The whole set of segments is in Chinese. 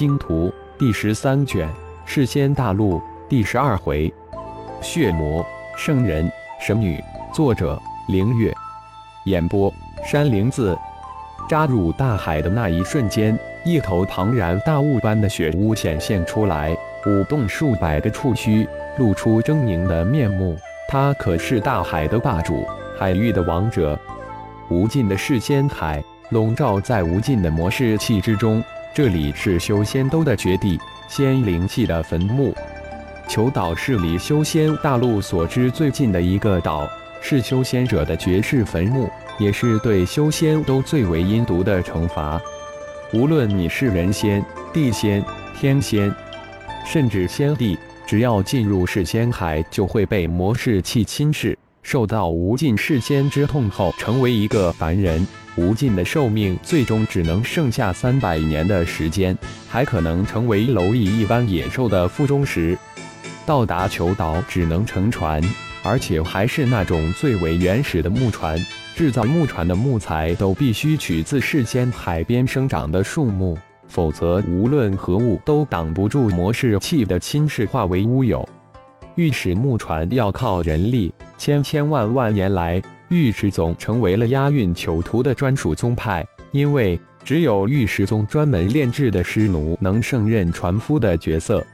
星图》第十三卷《世仙大陆》第十二回：血魔圣人神女。作者：凌月。演播：山灵子。扎入大海的那一瞬间，一头庞然大物般的血乌显现出来，舞动数百个触须，露出狰狞的面目。它可是大海的霸主，海域的王者。无尽的世仙海笼罩在无尽的魔士气之中，这里是修仙都的绝地，仙灵气的坟墓。求岛是离修仙大陆所知最近的一个岛，是修仙者的绝世坟墓。也是对修仙都最为阴毒的惩罚。无论你是人仙、地仙、天仙，甚至仙帝，只要进入世仙海，就会被魔士气侵蚀，受到无尽世间之痛后，成为一个凡人，无尽的寿命，最终只能剩下三百年的时间，还可能成为蝼蚁一般野兽的腹中食。到达求岛只能乘船，而且还是那种最为原始的木船。制造木船的木材都必须取自世间海边生长的树木，否则无论何物都挡不住魔式器的侵蚀，化为乌有。御史木船要靠人力，千千万万年来，御史宗成为了押运囚徒的专属宗派，因为只有御史宗专门炼制的尸奴能胜任船夫的角色。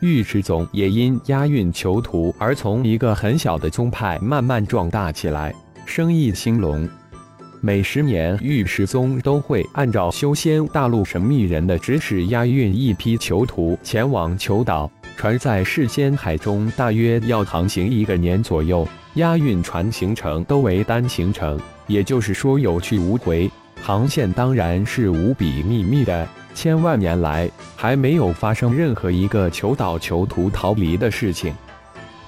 御史宗也因押运囚徒而从一个很小的宗派慢慢壮大起来。生意兴隆，每十年御史宗都会按照修仙大陆神秘人的指使押运一批囚徒前往求岛。船在世仙海中大约要航行一个年左右，押运船行程都为单行程，也就是说有去无回。航线当然是无比秘密的，千万年来还没有发生任何一个求岛囚徒逃离的事情。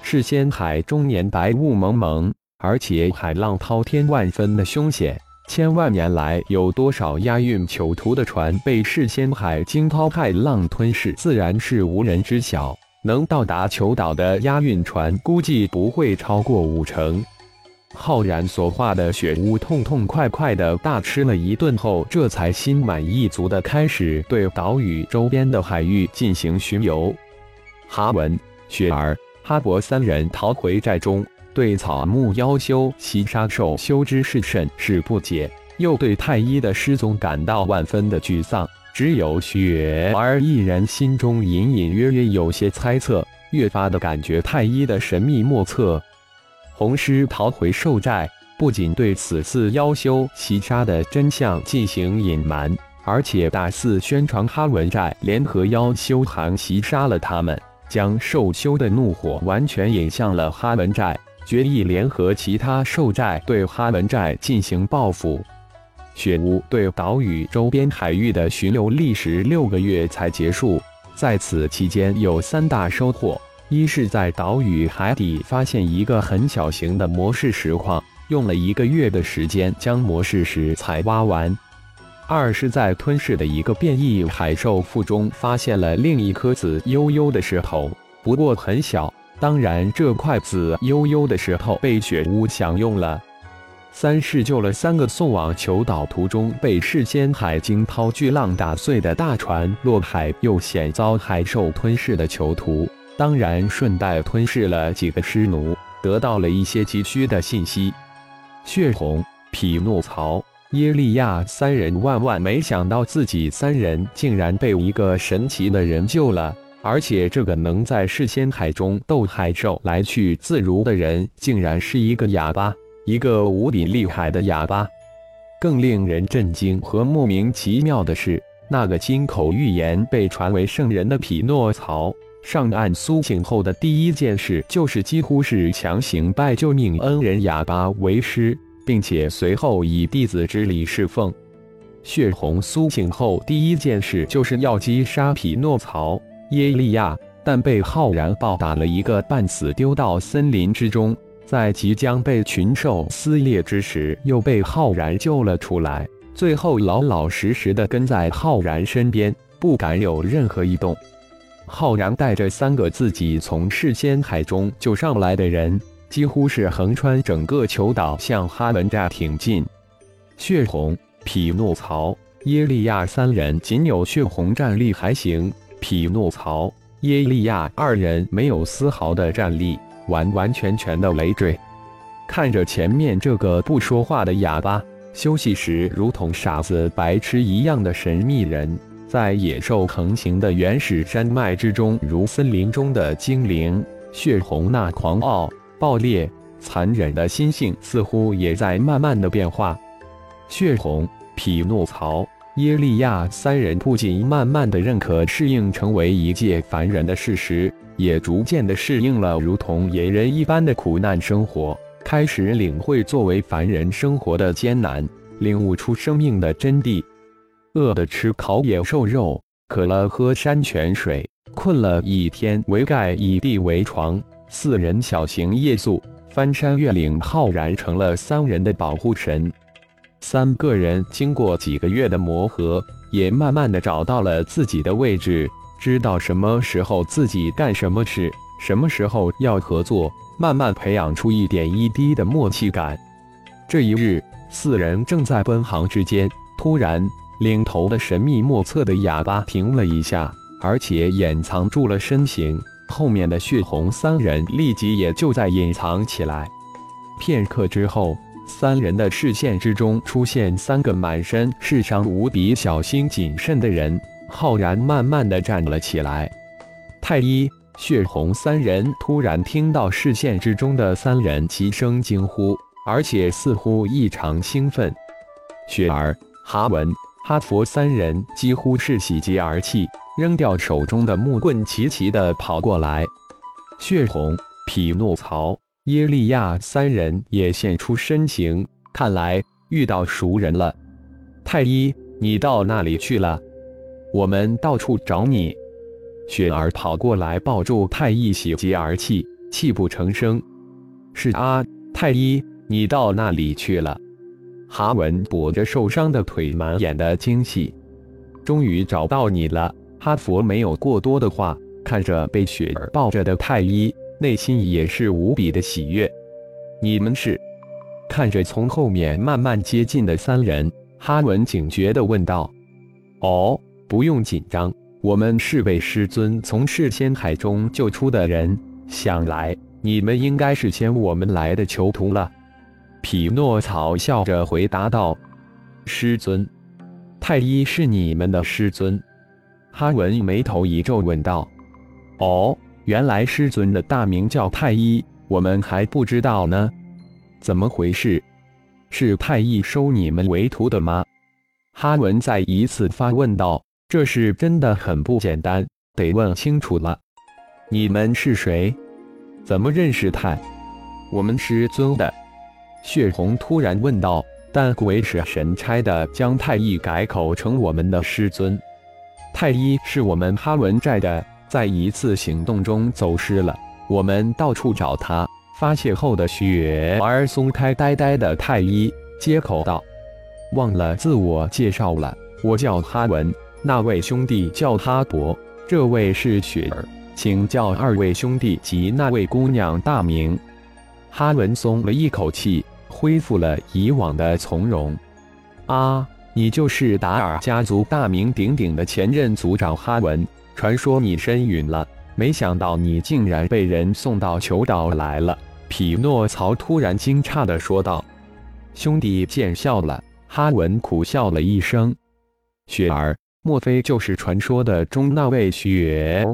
世仙海中年白雾蒙蒙。而且海浪滔天，万分的凶险。千万年来，有多少押运囚徒的船被世仙海惊涛骇浪吞噬，自然是无人知晓。能到达囚岛的押运船，估计不会超过五成。浩然所化的血乌痛痛快快的大吃了一顿后，这才心满意足的开始对岛屿周边的海域进行巡游。哈文、雪儿、哈勃三人逃回寨中。对草木妖修袭杀兽修之事甚是不解，又对太一的失踪感到万分的沮丧。只有雪儿一人心中隐隐约约有些猜测，越发的感觉太一的神秘莫测。红狮逃回兽寨，不仅对此次妖修袭杀的真相进行隐瞒，而且大肆宣传哈文寨联合妖修行袭杀了他们，将兽修的怒火完全引向了哈文寨。决意联合其他兽寨对哈文寨进行报复。雪屋对岛屿周边海域的巡游历时六个月才结束，在此期间有三大收获：一是在岛屿海底发现一个很小型的魔石石矿，用了一个月的时间将魔石石采挖完；二是，在吞噬的一个变异海兽腹中发现了另一颗紫幽幽的石头，不过很小。当然，这块紫幽幽的石头被雪屋享用了。三是救了三个送往求岛途中被世仙海惊涛巨浪打碎的大船落海又险遭海兽吞噬的囚徒。当然，顺带吞噬了几个尸奴，得到了一些急需的信息。血红、匹诺曹、耶利亚三人万万没想到，自己三人竟然被一个神奇的人救了。而且，这个能在世仙海中斗海兽来去自如的人，竟然是一个哑巴，一个无比厉害的哑巴。更令人震惊和莫名其妙的是，那个金口玉言被传为圣人的匹诺曹，上岸苏醒后的第一件事，就是几乎是强行拜救命恩人哑巴为师，并且随后以弟子之礼侍奉。血红苏醒后第一件事，就是要击杀匹诺曹。耶利亚，但被浩然暴打了一个半死，丢到森林之中。在即将被群兽撕裂之时，又被浩然救了出来。最后老老实实的跟在浩然身边，不敢有任何异动。浩然带着三个自己从世仙海中救上来的人，几乎是横穿整个球岛向哈文寨挺进。血红、匹诺曹。耶利亚三人仅有血红战力还行，匹诺曹、耶利亚二人没有丝毫的战力，完完全全的累赘。看着前面这个不说话的哑巴，休息时如同傻子、白痴一样的神秘人，在野兽横行的原始山脉之中，如森林中的精灵。血红那狂傲、暴烈、残忍的心性，似乎也在慢慢的变化。血红、匹诺曹、耶利亚三人不仅慢慢的认可、适应成为一介凡人的事实，也逐渐的适应了如同野人一般的苦难生活，开始领会作为凡人生活的艰难，领悟出生命的真谛。饿的吃烤野兽肉，渴了喝山泉水。困了以天，为盖以地为床。四人小行夜宿，翻山越岭，浩然成了三人的保护神。三个人经过几个月的磨合，也慢慢的找到了自己的位置，知道什么时候自己干什么事，什么时候要合作，慢慢培养出一点一滴的默契感。这一日，四人正在奔行之间，突然，领头的神秘莫测的哑巴停了一下。而且掩藏住了身形，后面的血红三人立即也就在隐藏起来。片刻之后，三人的视线之中出现三个满身是伤、无比小心谨慎的人，浩然慢慢的站了起来。太医、血红三人突然听到视线之中的三人齐声惊呼，而且似乎异常兴奋。雪儿、哈文、哈佛三人几乎是喜极而泣。扔掉手中的木棍，齐齐的跑过来。血红、匹诺曹、耶利亚三人也现出身形，看来遇到熟人了。太医，你到哪里去了？我们到处找你。雪儿跑过来抱住太医，喜极而泣，泣不成声。是啊，太医，你到哪里去了？哈文跛着受伤的腿，满眼的惊喜。终于找到你了。哈佛没有过多的话，看着被雪儿抱着的太医，内心也是无比的喜悦。你们是？看着从后面慢慢接近的三人，哈文警觉地问道：“哦，不用紧张，我们是被师尊从赤仙海中救出的人。想来你们应该是先我们来的囚徒了。”匹诺曹笑着回答道：“师尊，太医是你们的师尊。”哈文眉头一皱，问道：“哦，原来师尊的大名叫太医，我们还不知道呢。怎么回事？是太医收你们为徒的吗？”哈文再一次发问道：“这事真的很不简单，得问清楚了。你们是谁？怎么认识太？我们师尊的。”血红突然问道：“但鬼使神差的将太医改口成我们的师尊。”太医是我们哈文寨的，在一次行动中走失了，我们到处找他，发泄后的雪儿松开呆呆的太医，接口道：“忘了自我介绍了，我叫哈文，那位兄弟叫哈伯，这位是雪儿，请叫二位兄弟及那位姑娘大名。”哈文松了一口气，恢复了以往的从容。啊。你就是达尔家族大名鼎鼎的前任族长哈文，传说你身陨了，没想到你竟然被人送到囚岛来了。匹诺曹突然惊诧地说道：“兄弟见笑了。”哈文苦笑了一声：“雪儿，莫非就是传说的中那位雪？”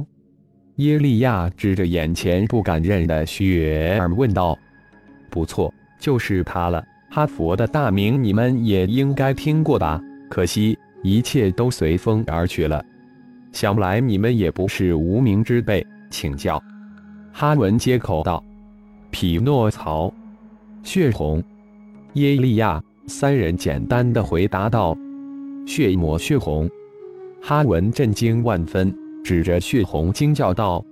耶利亚指着眼前不敢认的雪儿问道：“不错，就是他了。”哈佛的大名你们也应该听过吧？可惜一切都随风而去了。想来你们也不是无名之辈，请教。哈文接口道：“匹诺曹、血红、耶利亚三人简单的回答道：‘血魔血红。’哈文震惊万分，指着血红惊叫道：‘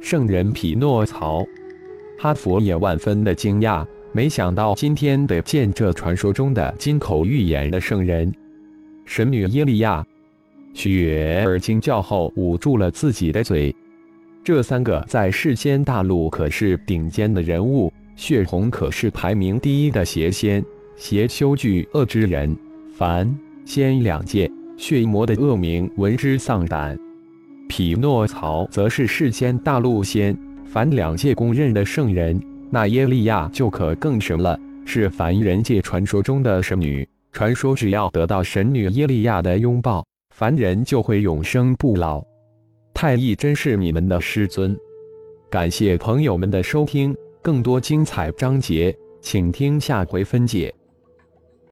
圣人匹诺曹！’哈佛也万分的惊讶。”没想到今天得见这传说中的金口玉言的圣人，神女耶利亚。雪儿惊叫后捂住了自己的嘴。这三个在世间大陆可是顶尖的人物，血红可是排名第一的邪仙，邪修巨恶之人，凡仙两界血魔的恶名闻之丧胆。匹诺曹则是世间大陆仙，凡两界公认的圣人。那耶利亚就可更神了，是凡人界传说中的神女。传说只要得到神女耶利亚的拥抱，凡人就会永生不老。太乙真是你们的师尊。感谢朋友们的收听，更多精彩章节，请听下回分解。